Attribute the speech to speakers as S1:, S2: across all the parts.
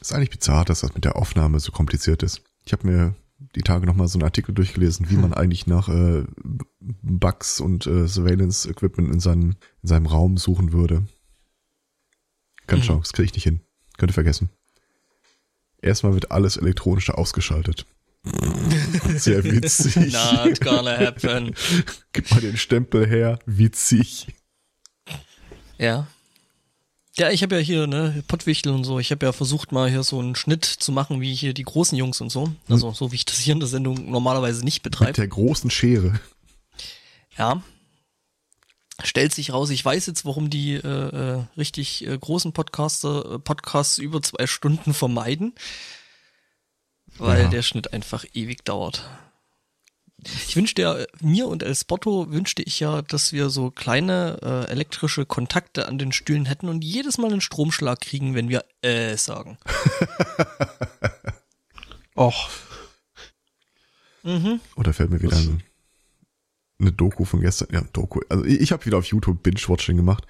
S1: Ist eigentlich bizarr, dass das mit der Aufnahme so kompliziert ist. Ich habe mir die Tage nochmal so einen Artikel durchgelesen, wie man eigentlich nach äh, Bugs und äh, Surveillance-Equipment in, seinem in seinem Raum suchen würde. Keine mhm. Chance, das kriege ich nicht hin. Könnte vergessen. Erstmal wird alles elektronisch ausgeschaltet. Sehr witzig.
S2: Not gonna happen.
S1: Gib mal den Stempel her. Witzig.
S2: Ja. Ja, ich habe ja hier, ne, Pottwichtel und so, ich habe ja versucht mal hier so einen Schnitt zu machen, wie hier die großen Jungs und so. Also hm. so wie ich das hier in der Sendung normalerweise nicht betreibe. Mit
S1: der großen Schere.
S2: Ja. Stellt sich raus, ich weiß jetzt, warum die äh, äh, richtig äh, großen Podcaster äh, Podcasts über zwei Stunden vermeiden. Weil ja. der Schnitt einfach ewig dauert. Ich wünschte ja, mir und El Spotto wünschte ich ja, dass wir so kleine äh, elektrische Kontakte an den Stühlen hätten und jedes Mal einen Stromschlag kriegen, wenn wir äh sagen.
S1: Och. Mhm. Oder fällt mir wieder ein, eine Doku von gestern. Ja, Doku. Also ich, ich habe wieder auf YouTube Binge-Watching gemacht.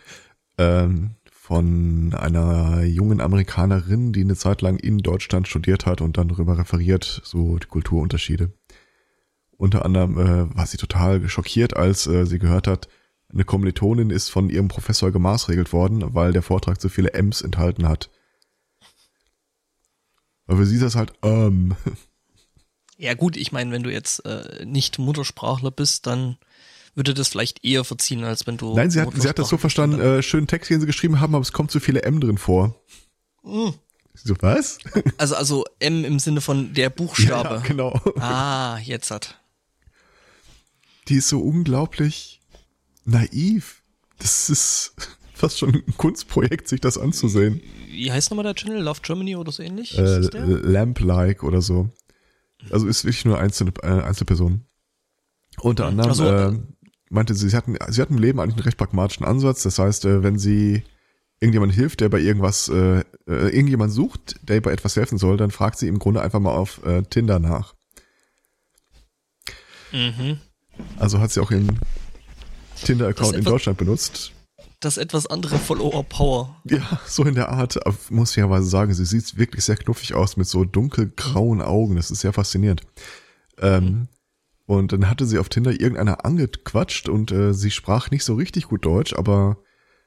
S1: Ähm, von einer jungen Amerikanerin, die eine Zeit lang in Deutschland studiert hat und dann darüber referiert, so die Kulturunterschiede. Unter anderem äh, war sie total schockiert, als äh, sie gehört hat, eine Kommilitonin ist von ihrem Professor gemaßregelt worden, weil der Vortrag zu viele M's enthalten hat. Aber für sie ist das halt, ähm.
S2: Ja gut, ich meine, wenn du jetzt äh, nicht Muttersprachler bist, dann würde das vielleicht eher verziehen, als wenn du.
S1: Nein, sie hat, sie hat das so verstanden, äh, schönen Text, den sie geschrieben haben, aber es kommt zu viele M drin vor. Mhm. So, was?
S2: Also, also M im Sinne von der Buchstabe. Ja,
S1: genau.
S2: Ah, jetzt hat
S1: die ist so unglaublich naiv. Das ist fast schon ein Kunstprojekt, sich das anzusehen.
S2: Wie heißt nochmal der Channel? Love Germany oder so ähnlich?
S1: Äh, Lamp-like oder so. Also ist wirklich nur einzelne äh, Einzelpersonen. Unter anderem so, äh, meinte sie, sie hatten, sie hatten im Leben eigentlich einen recht pragmatischen Ansatz. Das heißt, äh, wenn sie irgendjemand hilft, der bei irgendwas, äh, äh, irgendjemand sucht, der bei etwas helfen soll, dann fragt sie im Grunde einfach mal auf äh, Tinder nach. Mhm. Also hat sie auch ihren Tinder-Account in Deutschland benutzt.
S2: Das etwas andere Follower-Power.
S1: Ja, so in der Art, muss ich ja sagen, sie sieht wirklich sehr knuffig aus mit so dunkelgrauen Augen. Das ist sehr faszinierend. Ähm, und dann hatte sie auf Tinder irgendeiner angequatscht und äh, sie sprach nicht so richtig gut Deutsch, aber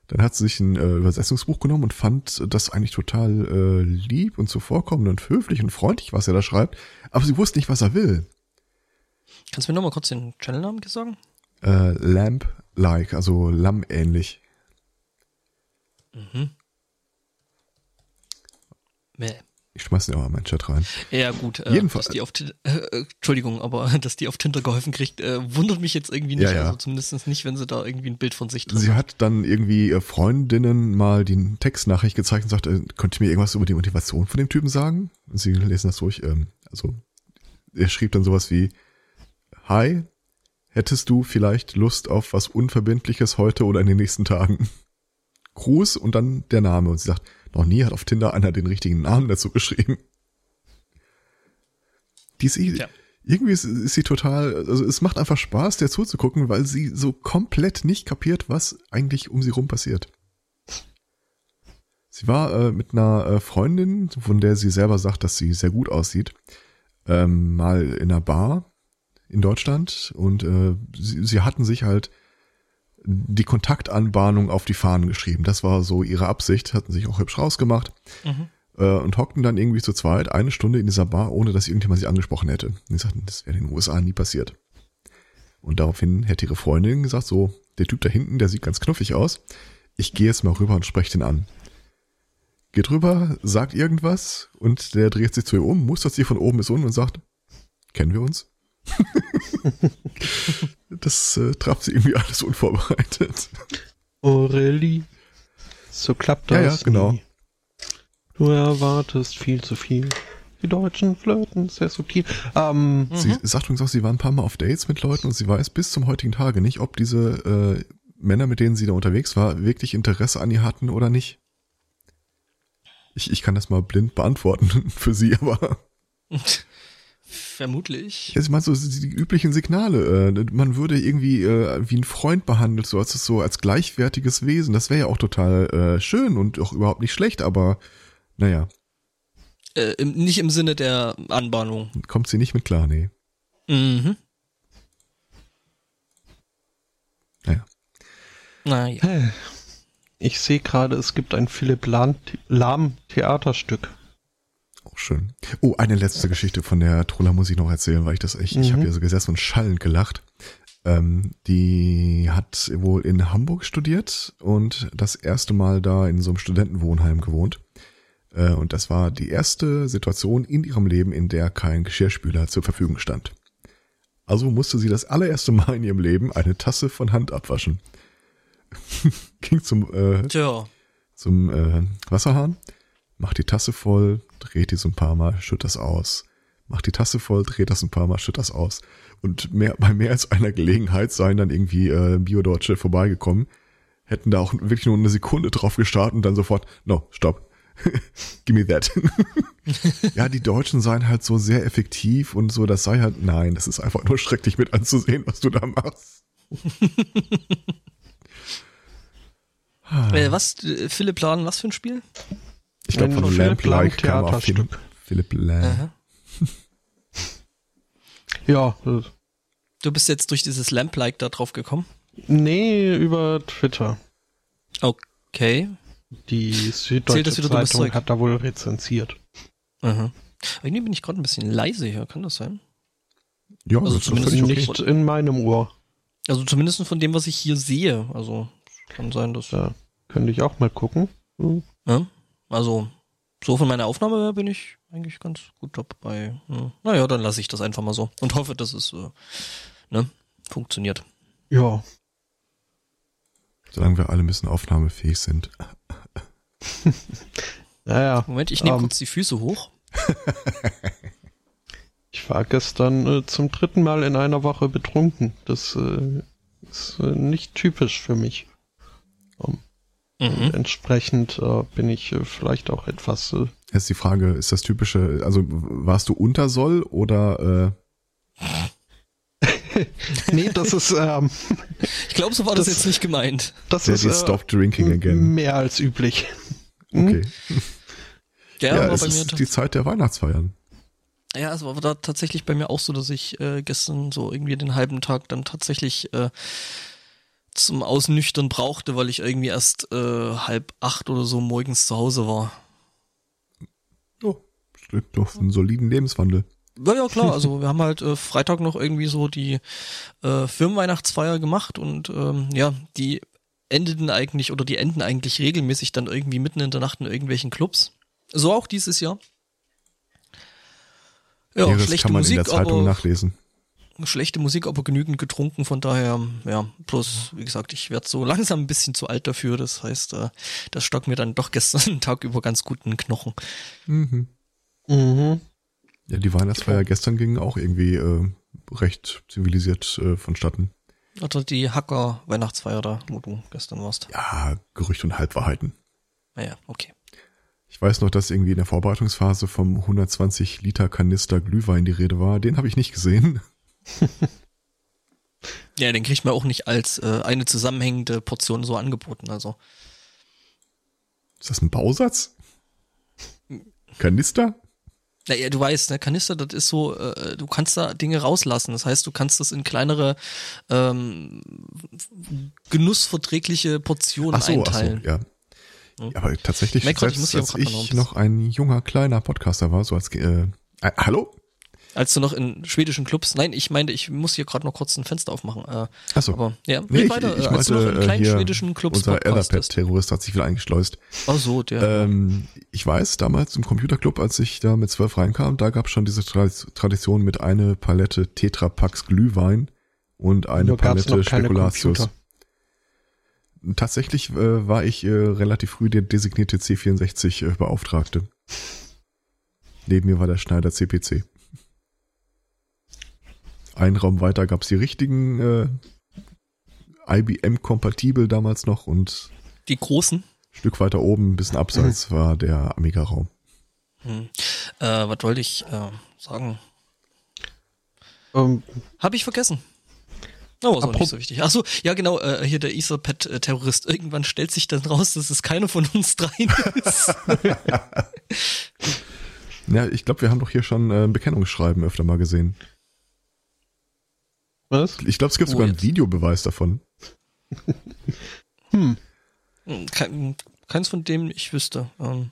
S1: dann hat sie sich ein äh, Übersetzungsbuch genommen und fand das eigentlich total äh, lieb und zuvorkommend und höflich und freundlich, was er da schreibt. Aber sie wusste nicht, was er will.
S2: Kannst du mir nochmal kurz den Channelnamen sagen?
S1: Äh, Lamp-like, also Lamm-ähnlich. Mhm.
S2: Mäh.
S1: Ich schmeiß den auch in meinen Chat rein.
S2: Ja, gut. Äh, Jedenfalls. Dass die auf, äh, Entschuldigung, aber dass die auf Tinder geholfen kriegt, äh, wundert mich jetzt irgendwie nicht. Ja, ja. Also zumindest nicht, wenn sie da irgendwie ein Bild von sich
S1: drin Sie hat dann irgendwie äh, Freundinnen mal die Textnachricht gezeigt und sagte, äh, könnt ihr mir irgendwas über die Motivation von dem Typen sagen? Und sie lesen das durch. Ähm, also er schrieb dann sowas wie, Hi, hättest du vielleicht Lust auf was Unverbindliches heute oder in den nächsten Tagen? Gruß und dann der Name. Und sie sagt, noch nie hat auf Tinder einer den richtigen Namen dazu geschrieben. Die ist, ja. irgendwie ist, ist sie total, also es macht einfach Spaß, der zuzugucken, weil sie so komplett nicht kapiert, was eigentlich um sie rum passiert. Sie war äh, mit einer äh, Freundin, von der sie selber sagt, dass sie sehr gut aussieht, ähm, mal in einer Bar in Deutschland und äh, sie, sie hatten sich halt die Kontaktanbahnung auf die Fahnen geschrieben. Das war so ihre Absicht, hatten sich auch hübsch rausgemacht mhm. äh, und hockten dann irgendwie zu zweit eine Stunde in dieser Bar, ohne dass irgendjemand sie angesprochen hätte. Und sie sagten, das wäre in den USA nie passiert. Und daraufhin hätte ihre Freundin gesagt, so, der Typ da hinten, der sieht ganz knuffig aus. Ich gehe jetzt mal rüber und spreche den an. Geht rüber, sagt irgendwas und der dreht sich zu ihr um, mustert sie von oben bis unten und sagt, kennen wir uns? das äh, traf sie irgendwie alles unvorbereitet.
S3: Aurelie, so klappt das.
S1: Ja, ja, genau. Nie.
S3: Du erwartest viel zu viel. Die Deutschen flirten sehr subtil. Ähm,
S1: sie mhm. sagt übrigens auch, sie war ein paar Mal auf Dates mit Leuten und sie weiß bis zum heutigen Tage nicht, ob diese äh, Männer, mit denen sie da unterwegs war, wirklich Interesse an ihr hatten oder nicht. Ich, ich kann das mal blind beantworten für sie, aber.
S2: Vermutlich.
S1: Ja, ich meine, so die üblichen Signale. Äh, man würde irgendwie äh, wie ein Freund behandelt, so als so als gleichwertiges Wesen. Das wäre ja auch total äh, schön und auch überhaupt nicht schlecht, aber naja.
S2: Äh, im, nicht im Sinne der Anbahnung.
S1: Kommt sie nicht mit klar, nee.
S2: Mhm.
S1: Naja.
S2: Naja.
S3: Ich sehe gerade, es gibt ein Philipp Lahm Theaterstück.
S1: Auch schön. Oh, eine letzte Geschichte von der Troller muss ich noch erzählen, weil ich das echt, ich
S3: Mhm.
S1: habe hier so gesessen und schallend gelacht. Ähm, die hat wohl in Hamburg studiert und das erste Mal da in so einem Studentenwohnheim gewohnt. Äh, und das war die erste Situation in ihrem Leben, in der kein Geschirrspüler zur Verfügung stand. Also musste sie das allererste Mal in ihrem Leben eine Tasse von Hand abwaschen. Ging zum äh, zum äh, Wasserhahn, macht die Tasse voll, dreht die so ein paar Mal, schütt das aus. Macht die Tasse voll, dreht das ein paar Mal, schütt das aus. Und mehr, bei mehr als einer Gelegenheit seien dann irgendwie äh, Bio-Deutsche vorbeigekommen, hätten da auch wirklich nur eine Sekunde drauf gestartet und dann sofort, no, stopp. Give me that. ja, die Deutschen seien halt so sehr effektiv und so, das sei halt, nein, das ist einfach nur schrecklich mit anzusehen, was du da machst.
S2: Äh, was, äh, Philipp Laden, was für ein Spiel?
S1: Ich glaube, von
S3: Philipp
S1: Lamp
S3: Lahm
S1: Like kam auf Philipp,
S3: Theaterstück.
S1: Philipp.
S2: Aha.
S3: Ja,
S2: Du bist jetzt durch dieses Lamp-Like da drauf gekommen?
S3: nee, über Twitter.
S2: Okay.
S3: Die Süddeutsche
S2: das wieder
S3: Zeitung hat da wohl rezensiert.
S2: Aha. Irgendwie bin ich gerade ein bisschen leise hier, kann das sein?
S1: Ja,
S2: Also
S1: das ist
S2: zumindest
S1: okay.
S3: Nicht in meinem Ohr.
S2: Also zumindest von dem, was ich hier sehe. Also kann sein, dass.
S3: Da könnte ich auch mal gucken. Hm.
S2: Ja? Also so von meiner Aufnahme her bin ich eigentlich ganz gut dabei. Hm. Naja, dann lasse ich das einfach mal so und hoffe, dass es äh, ne, funktioniert.
S3: Ja,
S1: Solange wir alle ein bisschen aufnahmefähig sind.
S3: naja.
S2: Moment, ich nehme
S3: Ähm.
S2: kurz die Füße hoch.
S3: Ich war gestern äh, zum dritten Mal in einer Woche betrunken. Das äh, ist äh, nicht typisch für mich.
S2: Mhm.
S3: Entsprechend äh, bin ich äh, vielleicht auch etwas. Äh,
S1: Jetzt die Frage, ist das typische, also warst du unter Soll oder äh,
S3: nee, das ist ähm,
S2: Ich glaube, so war das,
S3: Das-
S2: jetzt nicht gemeint.
S3: das
S1: Daddy
S3: ist äh,
S1: stop drinking again?
S3: mehr als üblich. Hm?
S1: Okay.
S2: Ja,
S1: Ja,
S2: war
S1: es
S2: bei mir
S1: ist die Zeit der Weihnachtsfeiern.
S2: Ja, es war da tatsächlich bei mir auch so, dass ich äh, gestern so irgendwie den halben Tag dann tatsächlich äh, zum Ausnüchtern brauchte, weil ich irgendwie erst äh, halb acht oder so morgens zu Hause war.
S1: Oh, steckt doch einen soliden Lebenswandel.
S2: Ja, ja, klar, also wir haben halt äh, Freitag noch irgendwie so die äh, Firmenweihnachtsfeier gemacht und ähm, ja, die endeten eigentlich oder die enden eigentlich regelmäßig dann irgendwie mitten in der Nacht in irgendwelchen Clubs. So auch dieses Jahr. Ja,
S1: Näheres
S2: schlechte
S1: kann man
S2: Musik,
S1: in der Zeitung nachlesen.
S2: Schlechte Musik, aber genügend getrunken, von daher, ja, bloß, wie gesagt, ich werde so langsam ein bisschen zu alt dafür, das heißt, äh, das stock mir dann doch gestern den Tag über ganz gut in den Knochen.
S1: Mhm.
S3: Mhm.
S1: Ja, die Weihnachtsfeier gestern ging auch irgendwie äh, recht zivilisiert äh, vonstatten.
S2: Oder die Hacker-Weihnachtsfeier da, wo du gestern warst.
S1: Ja, Gerüchte und Halbwahrheiten.
S2: Naja, okay.
S1: Ich weiß noch, dass irgendwie in der Vorbereitungsphase vom 120 Liter Kanister Glühwein die Rede war. Den habe ich nicht gesehen.
S2: Ja, den kriegt man auch nicht als äh, eine zusammenhängende Portion so angeboten, also.
S1: Ist das ein Bausatz? Kanister?
S2: Naja, du weißt, ne, Kanister, das ist so, äh, du kannst da Dinge rauslassen. Das heißt, du kannst das in kleinere, ähm, genussverträgliche Portionen
S1: Ach so, ach so,
S2: einteilen.
S1: ja. Ja, Aber tatsächlich,
S2: Merk ich
S1: selbst
S2: hier
S1: als ich noch ein junger, kleiner Podcaster war, so als, äh, äh, hallo?
S2: Als du noch in schwedischen Clubs, nein, ich meinte, ich muss hier gerade noch kurz ein Fenster aufmachen. Äh,
S1: Ach so.
S2: aber ja,
S1: Nee, ich,
S2: weiter.
S1: ich
S2: äh, als du noch
S1: meinte,
S2: in
S1: äh,
S2: kleinen schwedischen Clubs
S1: unser. Etherpad-Terrorist hat sich wieder eingeschleust.
S2: Ach so, der.
S1: Ähm, ich weiß, damals im Computerclub, als ich da mit zwölf reinkam, da gab es schon diese Tra- Tradition mit eine Palette Tetrapacks Glühwein und eine
S3: Nur
S1: Palette Spekulatius. Tatsächlich äh, war ich äh, relativ früh der designierte C64-Beauftragte. Neben mir war der Schneider CPC. Ein Raum weiter gab's die richtigen äh, IBM-kompatibel damals noch und
S2: die großen.
S1: ein Stück weiter oben, ein bisschen abseits, war der Amiga-Raum.
S2: Hm. Äh, was wollte ich äh, sagen?
S3: Ähm,
S2: Habe ich vergessen. Oh, ist auch nicht so wichtig. Ach so, ja genau, äh, hier der Etherpad-Terrorist. Irgendwann stellt sich dann raus, dass es keiner von uns dreien ist.
S1: Ja, ich glaube, wir haben doch hier schon äh, ein Bekennungsschreiben öfter mal gesehen.
S3: Was?
S1: Ich glaube, es gibt
S2: Oh,
S1: sogar einen
S2: jetzt.
S1: Videobeweis davon.
S3: Hm.
S2: Hm, Kein, keins von dem ich wüsste. Ähm,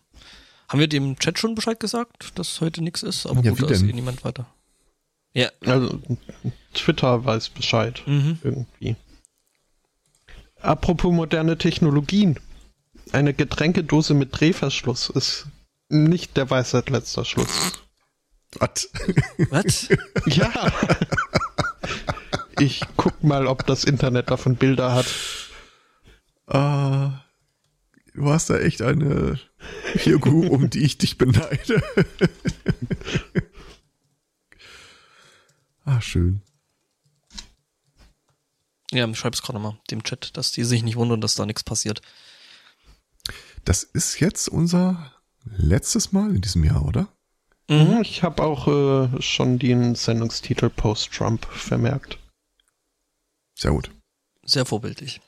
S2: haben wir dem Chat schon Bescheid gesagt, dass heute nichts ist? Aber
S1: Ja,
S2: gut, da ist eh niemand weiter. Ja.
S3: Also, Twitter weiß Bescheid.
S2: Mhm.
S3: Irgendwie. Apropos moderne Technologien. Eine Getränkedose mit Drehverschluss ist nicht der Weisheit letzter Schluss.
S1: Was?
S2: Was?
S3: Ja. Ich guck mal, ob das Internet davon Bilder hat.
S1: Ah, du hast da echt eine Figur, um die ich dich beneide. ah, schön.
S2: Ja, ich schreib's gerade mal dem Chat, dass die sich nicht wundern, dass da nichts passiert.
S1: Das ist jetzt unser letztes Mal in diesem Jahr, oder?
S2: Mhm.
S3: Ich habe auch äh, schon den Sendungstitel Post-Trump vermerkt.
S1: Sehr gut.
S2: Sehr vorbildlich.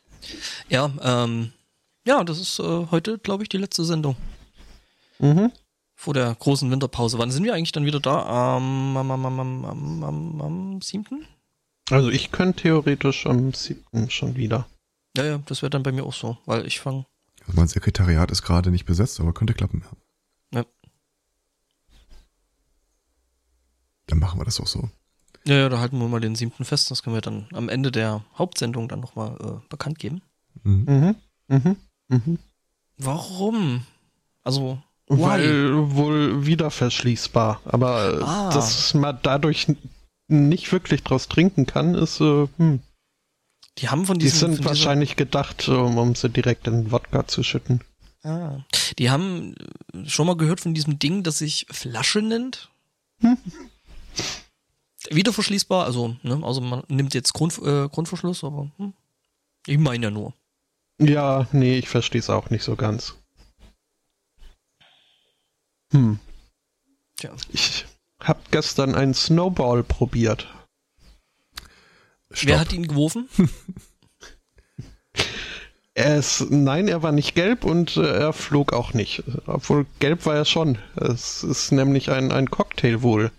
S2: Ja, ähm, ja, das ist äh, heute, glaube ich, die letzte Sendung
S3: Mhm.
S2: vor der großen Winterpause. Wann sind wir eigentlich dann wieder da? Am, am, am, am, am, am, am, am 7.?
S3: Also ich könnte theoretisch am 7. schon wieder.
S2: Ja, ja, das wäre dann bei mir auch so, weil ich fange.
S1: Also mein Sekretariat ist gerade nicht besetzt, aber könnte klappen. Ja.
S2: Ja.
S1: Dann machen wir das auch so.
S2: Ja, ja, da halten wir mal den 7. fest. Das können wir dann am Ende der Hauptsendung dann nochmal äh, bekannt geben.
S1: Mhm.
S3: Mhm. Mhm. Mhm.
S2: Warum? Also, why?
S3: Weil wohl wieder verschließbar. Aber äh,
S2: Ah.
S3: dass man dadurch nicht wirklich draus trinken kann, ist, äh, hm.
S2: die haben von
S3: Die
S2: diesem.
S3: sind wahrscheinlich gedacht, um, um sie direkt in Wodka zu schütten.
S2: Ah, die haben äh, schon mal gehört von diesem Ding, das sich Flasche nennt.
S3: Hm.
S2: Wieder verschließbar, also, ne, also man nimmt jetzt Grund, äh, Grundverschluss, aber hm, ich meine ja nur.
S3: Ja, nee, ich verstehe es auch nicht so ganz. Hm.
S2: Tja.
S3: Ich hab gestern einen Snowball probiert.
S1: Stopp.
S2: Wer hat ihn geworfen?
S3: Er ist, nein, er war nicht gelb und äh, er flog auch nicht. Obwohl gelb war er schon. Es ist nämlich ein, ein Cocktail wohl.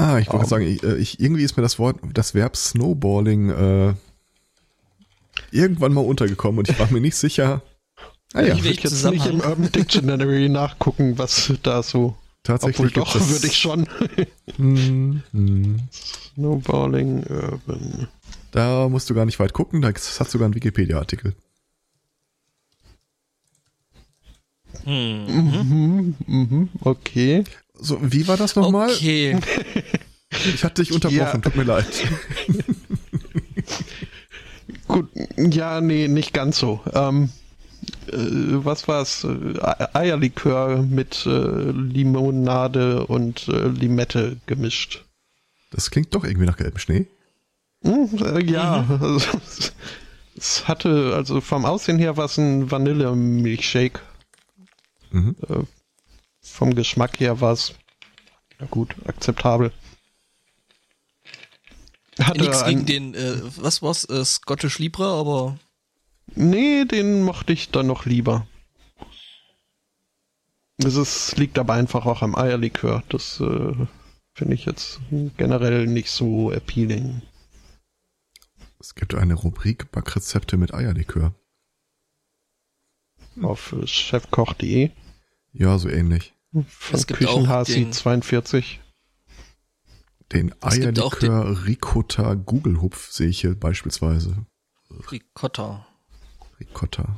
S1: Ah, ich wollte
S3: Um.
S1: gerade sagen, ich, äh, ich, irgendwie ist mir das Wort, das Verb Snowballing äh, irgendwann mal untergekommen und ich war mir nicht sicher. Ah ja,
S3: Ich würde jetzt nicht im? Urban Dictionary nachgucken, was da so.
S1: tatsächlich.
S3: Obwohl doch, würde ich schon.
S1: Hm, hm.
S3: Snowballing Urban.
S1: Da musst du gar nicht weit gucken, da hat sogar einen Wikipedia-Artikel.
S2: Hm.
S3: Mhm, mhm, okay.
S1: So, wie war das nochmal?
S2: Okay.
S1: Ich hatte dich unterbrochen,
S3: Ja.
S1: tut mir leid.
S3: Gut, ja, nee, nicht ganz so. Ähm, äh, was war's? Äh, Eierlikör mit äh, Limonade und äh, Limette gemischt.
S1: Das klingt doch irgendwie nach gelbem Schnee.
S3: Hm, äh, ja, also, es hatte, also vom Aussehen her war es ein Vanillemilchshake.
S1: Mhm.
S3: Vom Geschmack her war es, ja gut, akzeptabel. Hatte
S2: Nix
S3: ein-
S2: gegen den, äh, was war's, äh, Scottish Libre, aber
S3: Nee, den mochte ich dann noch lieber. Das ist, liegt aber einfach auch am Eierlikör. Das äh, finde ich jetzt generell nicht so appealing.
S1: Es gibt eine Rubrik Backrezepte mit Eierlikör.
S3: Auf chefkoch.de
S1: Ja, so ähnlich.
S3: von
S2: Es gibt auch
S3: Küchenhasi
S2: den-
S3: 42.
S1: Den Eierlikör Ricotta Gugelhupf sehe ich hier beispielsweise.
S2: Ricotta.
S1: Ricotta.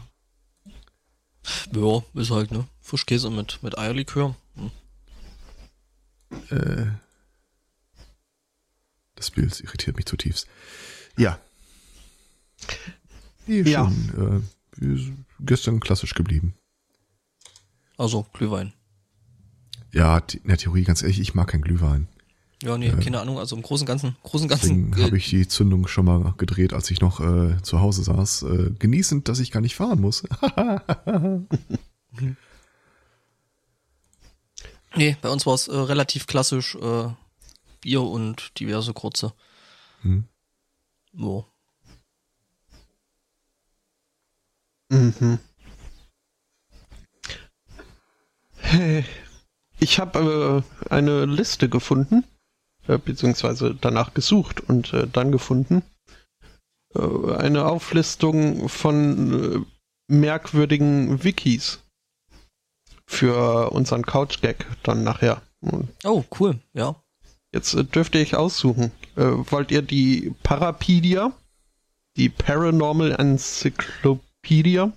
S2: Ja, ist halt, ne? Frischkäse mit, mit Eierlikör. Hm.
S1: Äh, das Bild irritiert mich zutiefst. Ja.
S3: Ja.
S1: Schon, äh, wir sind gestern klassisch geblieben.
S2: Also, Glühwein.
S1: Ja, die- in der Theorie, ganz ehrlich, ich mag keinen Glühwein.
S2: Ja, nee, keine Ahnung. Also im Großen und Ganzen, Großen Ganzen.
S1: habe ich die Zündung schon mal gedreht, als ich noch äh, zu Hause saß. Äh, genießend, dass ich gar nicht fahren muss.
S2: Nee, bei uns war es äh, relativ klassisch äh, Bier und diverse kurze.
S1: Hm.
S2: So.
S3: Mhm. Hey, ich habe äh, eine Liste gefunden, äh, beziehungsweise danach gesucht und äh, dann gefunden. Äh, eine Auflistung von äh, merkwürdigen Wikis für unseren Couch-Gag dann nachher.
S2: Oh, cool, ja.
S3: Jetzt äh, dürfte ich aussuchen. Wollt ihr die Parapedia? Die Paranormal Encyclopedia?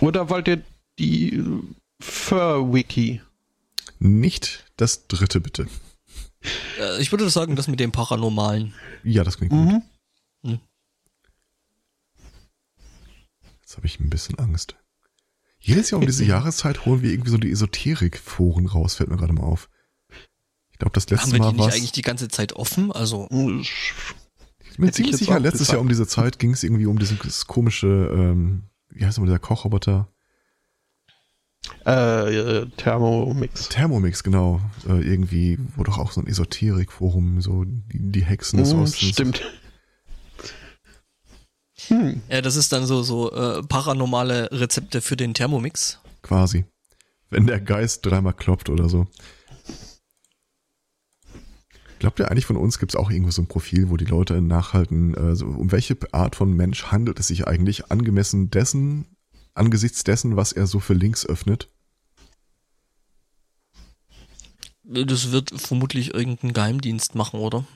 S3: Oder wollt ihr die Fur-Wiki?
S1: Nicht das dritte, bitte.
S2: Äh, ich würde sagen, das mit dem Paranormalen.
S1: Ja, das klingt
S3: Mhm.
S1: gut.
S2: Hm.
S1: Jetzt habe ich ein bisschen Angst. Jedes Jahr um diese Jahreszeit holen wir irgendwie so die Esoterik-Foren raus, fällt mir gerade mal auf. Ich glaube, das
S2: Haben
S1: letzte
S2: wir die
S1: Mal
S2: nicht
S1: war
S2: eigentlich die ganze Zeit offen? Also,
S1: Ich bin ziemlich sicher, letztes
S3: gesagt.
S1: Jahr um diese Zeit ging es irgendwie um dieses komische, ähm, wie heißt nochmal dieser Kochroboter?
S3: Äh, äh, Thermomix.
S1: Thermomix, genau. Äh, irgendwie, wo doch auch so ein Esoterik-Forum, so die, die Hexen des
S3: Mhm,
S1: Ostens.
S3: stimmt. Hm.
S2: ja, das ist dann so, so äh, paranormale Rezepte für den Thermomix.
S1: Quasi. Wenn der Geist dreimal kloppt oder so. Glaubt ihr eigentlich von uns gibt es auch irgendwo so ein Profil, wo die Leute nachhalten, äh, so, um welche Art von Mensch handelt es sich eigentlich angemessen dessen, angesichts dessen, was er so für Links öffnet?
S2: Das wird vermutlich irgendein Geheimdienst machen, oder?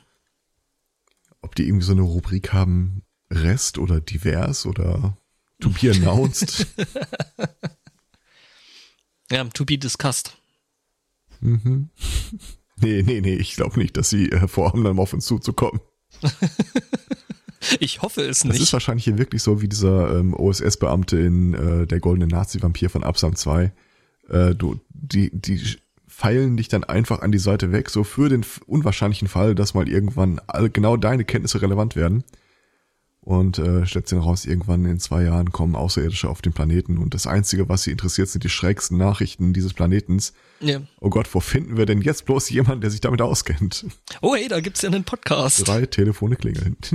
S1: Ob die irgendwie so eine Rubrik haben, Rest oder divers oder to be announced?
S2: Ja, to be discussed.
S1: mhm. Nee, nee, nee, ich glaube nicht, dass sie äh, vorhaben, dann auf uns zuzukommen.
S2: Ich hoffe es
S1: Das
S2: nicht.
S1: ist wahrscheinlich hier wirklich so wie dieser ähm, OSS-Beamte in äh, Der goldene Nazi-Vampir von Absam 2. Äh, du, die, die feilen dich dann einfach an die Seite weg, so für den unwahrscheinlichen Fall, dass mal irgendwann all, genau deine Kenntnisse relevant werden. Und äh, stellt sich raus, irgendwann in zwei Jahren kommen Außerirdische auf den Planeten und das Einzige, was sie interessiert, sind die schrägsten Nachrichten dieses Planetens.
S2: ja.
S1: Oh Gott, wo finden wir denn jetzt bloß jemanden, der sich damit auskennt?
S2: Oh hey, da gibt's ja einen Podcast.
S1: Drei Telefone klingeln.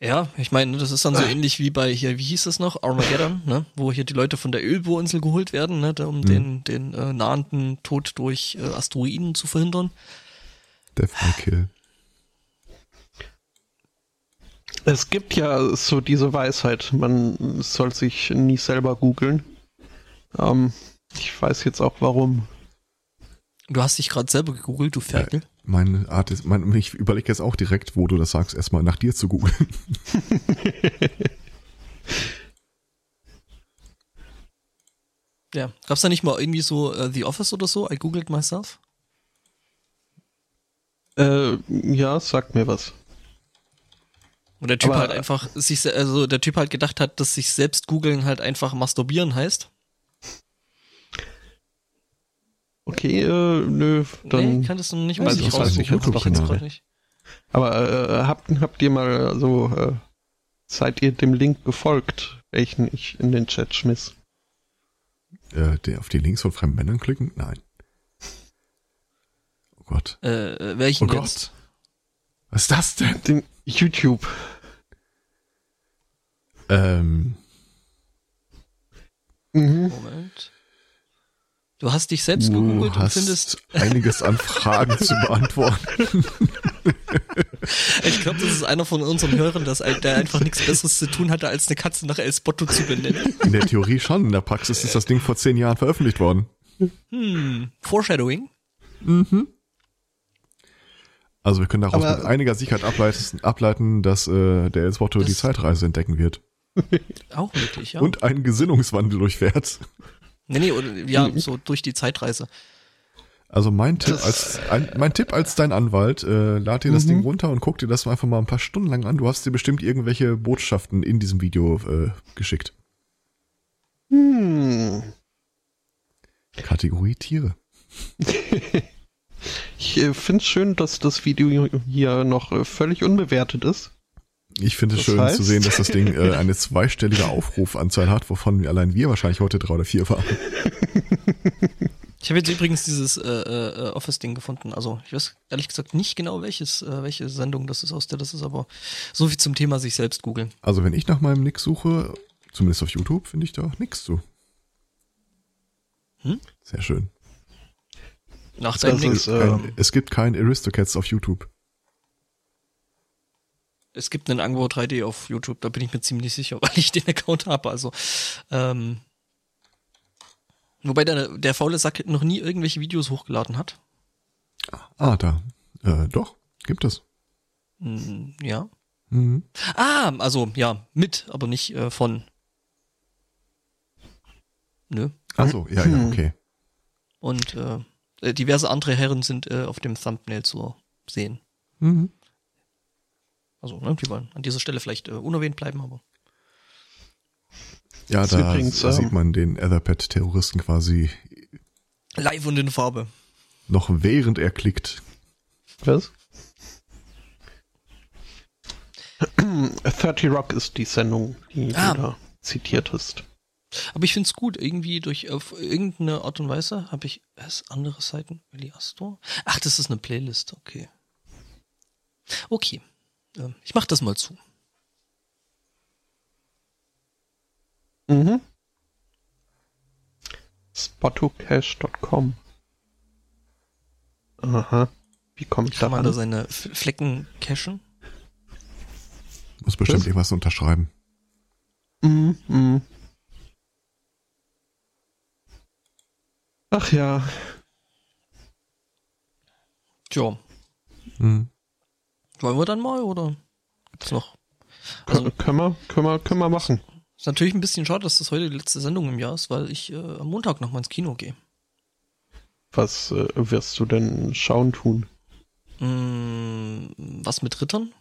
S2: Ja, ich meine, das ist dann so ähnlich wie bei hier, wie hieß es noch, Armageddon, ne? wo hier die Leute von der Ölbohrinsel geholt werden, ne? um den, den äh, nahenden Tod durch äh, Asteroiden zu verhindern.
S1: Death by Kill.
S3: Es gibt ja so diese Weisheit, man soll sich nie selber googeln. Ähm, ich weiß jetzt auch warum.
S2: Du hast dich gerade selber gegoogelt, du Ferkel.
S1: Meine Art ist, mein, ich überlege jetzt auch direkt, wo du das sagst, erstmal nach dir zu googeln.
S2: Ja. Gab's da nicht mal irgendwie so äh, The Office oder so? I googled myself?
S3: Äh, ja, sagt mir was.
S2: Wo der Typ
S3: Aber-
S2: halt einfach sich, also der Typ halt gedacht hat, dass sich selbst googeln halt einfach masturbieren heißt.
S3: Okay, äh, nö, dann.
S2: nee, kanntest du nicht
S3: Weiß
S2: mal
S3: ich
S2: nicht
S3: nicht,
S2: raussuchen.
S1: YouTube-Kanal.
S2: Jetzt grad nicht.
S3: Aber äh, habt, habt ihr mal so, äh, seid ihr dem Link gefolgt, welchen ich in den Chat schmiss?
S1: Äh, der auf die Links von fremden Männern klicken? Nein. Oh Gott.
S2: Äh, äh, welchen
S1: Oh
S2: jetzt?
S1: Gott. Was ist das denn?
S3: Den YouTube.
S1: Ähm,
S3: Mhm.
S2: Moment. Du hast dich selbst
S1: du
S2: gegoogelt und
S1: hast
S2: findest.
S1: einiges an Fragen zu beantworten.
S2: Ich glaube, das ist einer von unseren Hörern, das, der einfach nichts Besseres zu tun hatte, als eine Katze nach El Spotto zu benennen.
S1: In der Theorie schon, in der Praxis ist das Ding vor zehn Jahren veröffentlicht worden.
S2: Hm. Foreshadowing.
S1: Also wir können daraus
S3: Aber-
S1: mit einiger Sicherheit ableiten, ableiten dass äh, der Elsbotto die Zeitreise entdecken wird.
S2: Auch möglich, ja.
S1: Und einen Gesinnungswandel durchfährt.
S2: Nee, nee, oder, ja, so durch die Zeitreise.
S1: Also mein Tipp
S3: Das-
S1: als ein, mein Tipp als dein Anwalt, äh, lad dir das
S3: Mhm.
S1: Ding runter und guck dir das einfach mal ein paar Stunden lang an. Du hast dir bestimmt irgendwelche Botschaften in diesem Video äh, geschickt.
S3: Hm.
S1: Kategorie Tiere.
S3: Ich äh, finde es schön, dass das Video hier noch äh, völlig unbewertet ist.
S1: Ich finde es
S3: Das
S1: schön
S3: heißt?
S1: zu sehen, dass das Ding äh, eine zweistellige Aufrufanzahl hat, wovon allein wir wahrscheinlich heute drei oder vier waren.
S2: Ich habe jetzt übrigens dieses äh, äh, Office-Ding gefunden. Also ich weiß ehrlich gesagt nicht genau, welches, äh, welche Sendung das ist, aus der das ist, aber so viel zum Thema sich selbst googeln.
S1: Also wenn ich nach meinem Nick suche, zumindest auf YouTube, finde ich da nichts zu. Sehr schön.
S2: Nach deinem Link.
S3: ist, äh,
S1: Kein, es gibt kein Aristocats auf YouTube.
S2: Es gibt einen Angbo 3D auf YouTube, da bin ich mir ziemlich sicher, weil ich den Account habe. Also, ähm, wobei der, der faule Sack noch nie irgendwelche Videos hochgeladen hat.
S1: Ah, da. Äh, doch, gibt es.
S2: Hm, ja.
S1: Mhm.
S2: Ah, also ja, mit, aber nicht äh, von. Nö.
S1: Achso, ja, ja, okay.
S2: Und äh, äh, diverse andere Herren sind äh, auf dem Thumbnail zu sehen.
S1: Mhm.
S2: Also, ne, die wollen an dieser Stelle vielleicht äh, unerwähnt bleiben, aber.
S1: Ja, da
S3: übrigens, ähm,
S1: sieht man den Etherpad-Terroristen quasi
S2: Live und in Farbe.
S1: noch während er klickt.
S3: Was? 30 Rock ist die Sendung, die
S2: Ah.
S3: du da zitiert hast.
S2: Aber ich find's gut, irgendwie durch auf irgendeine Art und Weise habe ich es andere Seiten. Willi Astor? Ach, das ist eine Playlist, okay. Okay. Ähm, ich mach das mal zu.
S3: Mhm. Spotocash.com. Aha. Wie komme ich da
S2: Kann man da seine Flecken cachen?
S1: Muss bestimmt
S3: Was?
S1: irgendwas unterschreiben.
S3: Mhm, mhm. Ach ja.
S2: Tja,
S1: Mhm.
S2: wollen wir dann mal oder gibt's noch? Also,
S3: Kön- können, wir, können, wir, können wir machen.
S2: ist natürlich ein bisschen schade, dass das heute die letzte Sendung im Jahr ist, weil ich äh, am Montag noch mal ins Kino gehe.
S3: Was äh, wirst du denn schauen tun?
S2: Mm, was mit Rittern?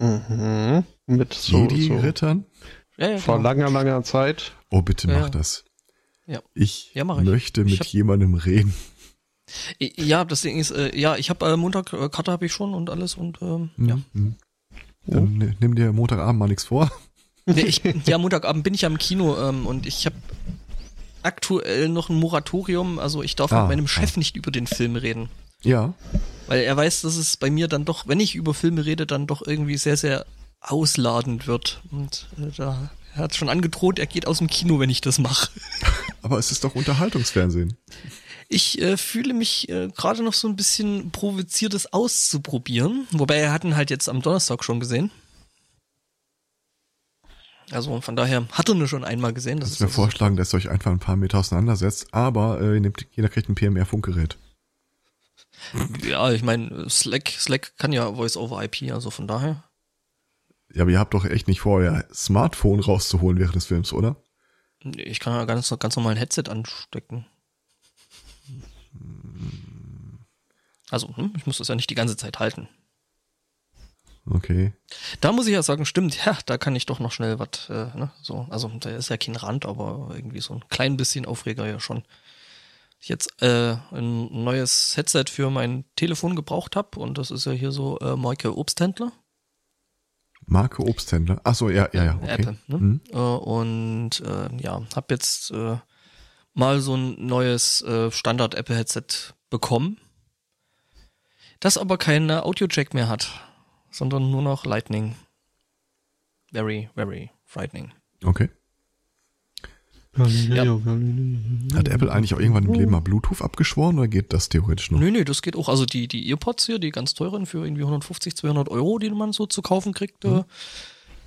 S3: Mhm. Mit so, so
S1: Jedi-Rittern?
S2: Ja, ja,
S3: vor
S2: genau.
S3: langer, langer Zeit.
S1: Oh, bitte
S2: Ja,
S1: mach das.
S2: Ja.
S1: Ich,
S2: Ja, ich.
S1: möchte
S2: Ich
S1: mit
S2: hab-
S1: jemandem reden.
S2: Ja, das Ding ist, äh, ja, ich habe äh, Montag äh, Karte habe ich schon und alles und ähm, ja.
S1: Mhm. Dann ni- nimm dir Montagabend mal nichts vor.
S2: Nee, ich, ja, Montagabend bin ich am Kino ähm, und ich habe aktuell noch ein Moratorium, also ich darf
S1: Ah,
S2: mit meinem
S1: ah.
S2: Chef nicht über den Film reden.
S1: Ja.
S2: Weil er weiß, dass es bei mir dann doch, wenn ich über Filme rede, dann doch irgendwie sehr, sehr ausladend wird. Und äh, da er hat schon angedroht, er geht aus dem Kino, wenn ich das mache.
S1: Aber es ist doch Unterhaltungsfernsehen.
S2: Ich äh, fühle mich äh, gerade noch so ein bisschen provoziert, das auszuprobieren. Wobei er hatten halt jetzt am Donnerstag schon gesehen. Also von daher hat er nur schon einmal gesehen. Das
S1: Kannst mir
S2: also-
S1: vorschlagen, dass ihr euch einfach ein paar Meter auseinandersetzt, aber äh, nehmt, jeder kriegt ein PMR-Funkgerät.
S2: Ja, ich meine, Slack, Slack kann ja Voice-over-IP, also von daher.
S1: Ja, aber ihr habt doch echt nicht vor, euer Smartphone rauszuholen während des Films, oder?
S2: Ich kann ja ganz, ganz normal ein Headset anstecken. Also, hm, ich muss das ja nicht die ganze Zeit halten.
S1: Okay.
S2: Da muss ich ja sagen, stimmt, ja, da kann ich doch noch schnell was, äh, ne, so, also da ist ja kein Rand, aber irgendwie so ein klein bisschen Aufreger ja schon. Ich jetzt äh, ein neues Headset für mein Telefon gebraucht habe und das ist ja hier so äh, Marke Obsthändler.
S1: Marke Obsthändler. Ach so, ja, ja, ja. Okay.
S2: Apple. Ne?
S1: Mhm.
S2: Äh, und äh, ja, habe jetzt äh, mal so ein neues äh, Standard-Apple-Headset bekommen, das aber keinen Audio-Jack mehr hat, sondern nur noch Lightning. Very, very frightening.
S1: Okay.
S3: Galileo, Galileo.
S1: Hat Apple eigentlich auch irgendwann im Leben mal Bluetooth abgeschworen oder geht das theoretisch noch?
S2: Nö, nö, das geht auch. Also die, die Earpods hier, die ganz teuren für irgendwie 150, 200 Euro, die man so zu kaufen kriegt. Äh,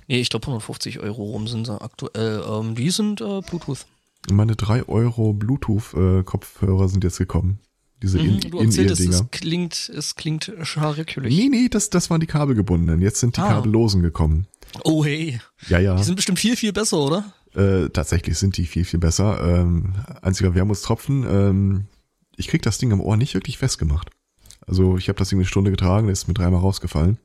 S2: nee, ich glaube 150 Euro rum sind sie aktuell. Ähm, die sind äh, Bluetooth.
S1: Meine 3 Euro Bluetooth-Kopfhörer sind jetzt gekommen. Diese
S2: Mhm,
S1: in
S2: du erzählst,
S1: in
S2: es klingt, es klingt scharrückelig.
S1: Nee, nee, das, das waren die kabelgebundenen. Jetzt sind die
S2: Ah.
S1: kabellosen gekommen.
S2: Oh hey,
S1: Ja, ja.
S2: die sind bestimmt viel, viel besser, oder?
S1: Äh, tatsächlich sind die viel, viel besser. Ähm, einziger Wermutstropfen, ähm, ich krieg das Ding am Ohr nicht wirklich festgemacht. Also ich habe das Ding eine Stunde getragen, das ist mir dreimal rausgefallen.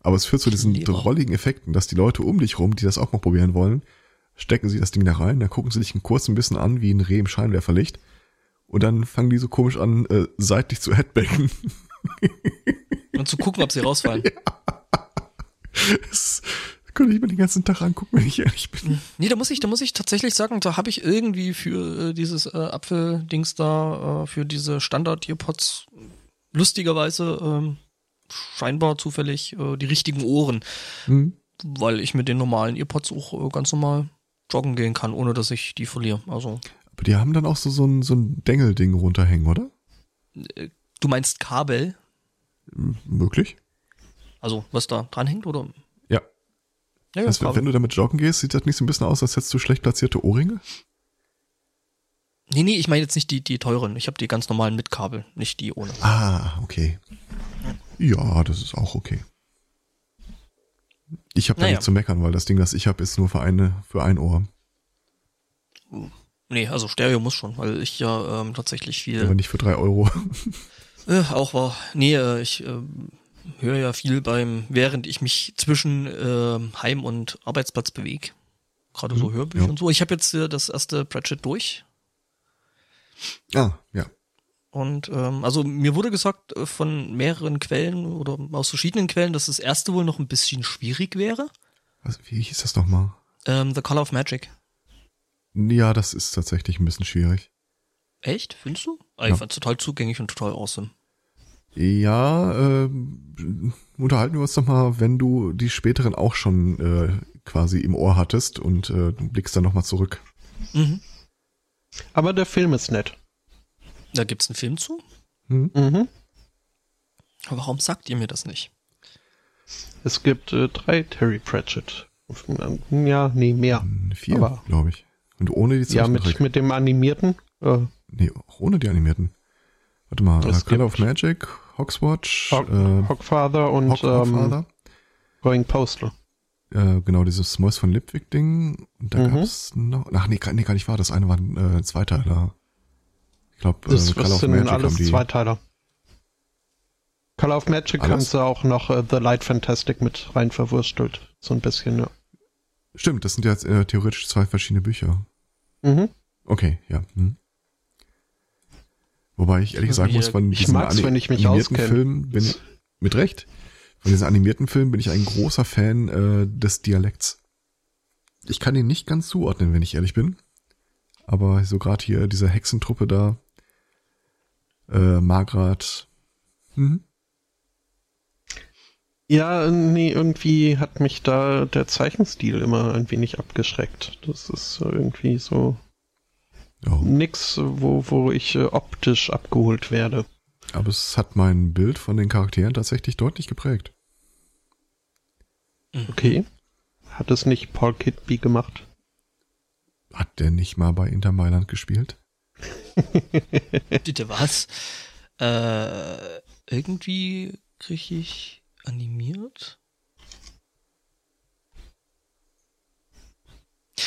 S1: Aber es führt zu diesen drolligen Effekten, dass die Leute um dich rum, die das auch mal probieren wollen, stecken sie das Ding da rein, dann gucken sie dich kurz ein bisschen an, wie ein Reh im Scheinwerferlicht. Und dann fangen die so komisch an, äh, seitlich zu headbacken.
S2: Und zu gucken, ob sie rausfallen.
S1: Das könnte ich mir den ganzen Tag angucken, wenn ich ehrlich bin.
S2: Nee, da muss ich, da muss ich tatsächlich sagen, da habe ich irgendwie für äh, dieses äh, Apfeldings da, äh, für diese Standard-Earpods lustigerweise ähm, scheinbar zufällig äh, die richtigen Ohren,
S1: Hm.
S2: weil ich mit den normalen Earpods auch äh, ganz normal joggen gehen kann, ohne dass ich die verliere. Also
S1: Aber die haben dann auch so, so ein, so ein Dengelding runterhängen, oder?
S2: Du meinst Kabel?
S1: M möglich?
S2: Also, was da dranhängt, oder?
S1: Ja. Also, wenn du damit joggen gehst, sieht das nicht so ein bisschen aus, als hättest du schlecht platzierte Ohrringe?
S2: Nee, nee, ich meine jetzt nicht die, die teuren. Ich habe die ganz normalen mit Kabel, nicht die ohne.
S1: Ah, okay. Ja, das ist auch okay. Ich habe da
S2: Naja.
S1: nicht zu meckern, weil das Ding, das ich habe, ist nur für eine, für ein Ohr.
S2: Nee, also Stereo muss schon, weil ich ja ähm, tatsächlich viel
S1: Aber nicht für drei Euro.
S2: Äh, auch war. Nee, äh, ich ähm, höre ja viel beim, während ich mich zwischen ähm, Heim und Arbeitsplatz bewege. Gerade so
S1: Mhm,
S2: Hörbücher
S1: ja.
S2: und so. Ich habe jetzt äh, das erste Pratchett durch.
S1: ah, ja.
S2: Und ähm, also mir wurde gesagt äh, von mehreren Quellen oder aus verschiedenen Quellen, dass das erste wohl noch ein bisschen schwierig wäre.
S1: Was, wie hieß das nochmal?
S2: Ähm, The Color of Magic.
S1: Ja, das ist tatsächlich ein bisschen schwierig.
S2: Echt? Findest du? Ah,
S1: Ja.
S2: Ich fand's total zugänglich und total awesome.
S1: Ja, ähm, unterhalten wir uns doch mal, wenn du die späteren auch schon äh, quasi im Ohr hattest und äh, du blickst dann nochmal zurück.
S2: Mhm.
S3: Aber der Film ist nett.
S2: Da gibt's einen Film zu.
S3: Mhm.
S2: Aber warum sagt ihr mir das nicht?
S3: Es gibt äh, drei Terry Pratchett. Ja, nee, mehr.
S1: Vier,
S3: Aber-
S1: glaube ich. Und ohne die
S3: Ja, mit, mit dem animierten. Äh,
S1: Nee, auch ohne die animierten. Warte mal,
S3: Es
S1: Color of Magic, Hogswatch,
S3: Hog,
S1: äh,
S3: Hogfather und
S1: Hog,
S3: ähm, Going Postal.
S1: äh, genau, dieses Mois von Lipwig-Ding. Und da
S3: Mhm.
S1: gab's noch, ach nee, nee, gar nicht wahr, das eine war ein äh, Zweiteiler. Ich glaube, äh,
S3: Das,
S1: Color
S3: das
S1: of
S3: sind
S1: Magic
S3: alles
S1: haben die.
S3: Zweiteiler. Color of Magic kannst du auch noch äh, The Light Fantastic mit rein verwurstelt. So ein bisschen, ja.
S1: Stimmt, das sind ja jetzt, äh, theoretisch zwei verschiedene Bücher.
S3: Mhm.
S1: Okay, ja. Hm. Wobei ich ehrlich sagen muss, von diesen
S3: mich
S1: animierten. Filmen bin ich, mit Recht, von diesen animierten Filmen bin ich ein großer Fan äh, des Dialekts. Ich kann ihn nicht ganz zuordnen, wenn ich ehrlich bin. Aber so gerade hier diese Hexentruppe da, äh, Margrat, mhm.
S3: Ja, nee, irgendwie hat mich da der Zeichenstil immer ein wenig abgeschreckt. Das ist irgendwie so
S1: ja,
S3: nix, wo, wo ich äh, optisch abgeholt werde.
S1: aber es hat mein Bild von den Charakteren tatsächlich deutlich geprägt.
S3: Okay. Hat es nicht Paul Kidby gemacht?
S1: Hat der nicht mal bei Inter Mailand gespielt?
S2: Bitte was? Äh, irgendwie kriege ich animiert.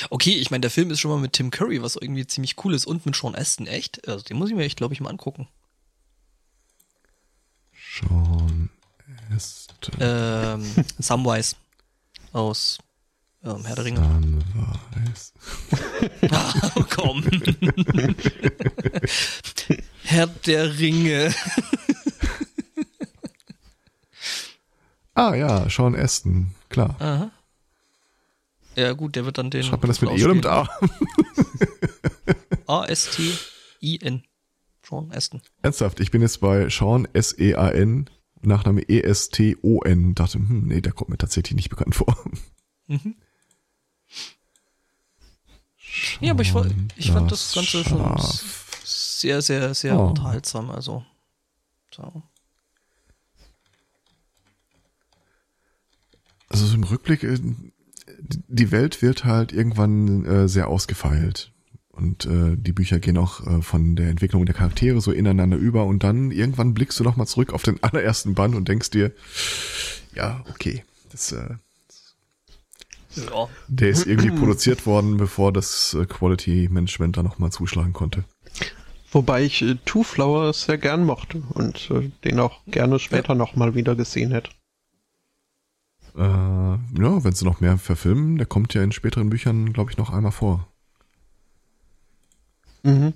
S2: Okay, ich meine, der Film ist schon mal mit Tim Curry, was irgendwie ziemlich cool ist, und mit Sean Aston, echt? Also den muss ich mir echt, glaube ich, mal angucken.
S1: Sean Aston.
S2: Ähm, Samwise aus ähm, Herr der Ringe.
S1: Weiß.
S2: Ah, komm. Herr der Ringe.
S1: Ah ja, Sean Aston, klar.
S2: Aha. Ja, gut, der wird dann den.
S1: Schreibt man das mit E oder mit A?
S2: A-S-T-I-N. Sean Aston.
S1: Ernsthaft, ich bin jetzt bei Sean S-E-A-N, Nachname E E-S-T-O-N. Dachte, hm, nee, der kommt mir tatsächlich nicht bekannt vor.
S2: Mhm. Ja, aber ich, ich fand das Ganze schon
S1: Schaf.
S2: sehr, sehr, sehr
S1: Oh.
S2: unterhaltsam. Also. So.
S1: Also so im Rückblick, äh, die Welt wird halt irgendwann äh, sehr ausgefeilt. Und äh, die Bücher gehen auch äh, von der Entwicklung der Charaktere so ineinander über und dann irgendwann blickst du nochmal zurück auf den allerersten Band und denkst dir, ja, okay, das, äh,
S2: Ja.
S1: der ist irgendwie produziert worden, bevor das äh, Quality Management da nochmal zuschlagen konnte.
S3: Wobei ich äh, Two Flower sehr gern mochte und äh, den auch gerne später noch mal wieder gesehen hätte.
S1: Äh, ja, wenn sie noch mehr verfilmen, der kommt ja in späteren Büchern, glaube ich, noch einmal vor.
S3: Mhm.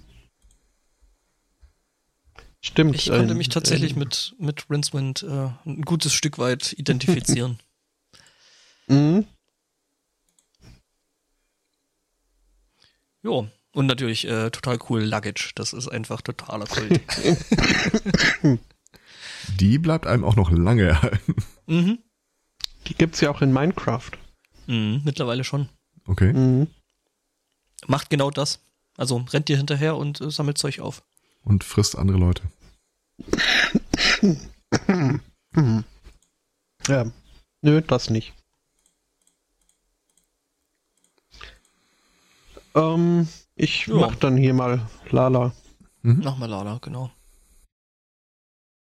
S3: Stimmt.
S2: Ich konnte
S3: äh,
S2: mich tatsächlich
S3: äh,
S2: mit, mit Rincewind äh, ein gutes Stück weit identifizieren.
S3: Mhm.
S2: jo. Und natürlich äh, total cool Luggage. Das ist einfach totaler Kult.
S1: Die bleibt einem auch noch lange erhalten.
S2: mhm.
S3: Die gibt's ja auch in Minecraft.
S2: Mhm. Mittlerweile schon.
S1: Okay.
S3: Mhm.
S2: Macht genau das. Also rennt dir hinterher und äh, sammelt Zeug auf.
S1: Und frisst andere Leute.
S3: Ja. Nö, das nicht. Ähm, ich
S2: Ja.
S3: mach dann hier mal Lala.
S2: Mach mal Lala, genau.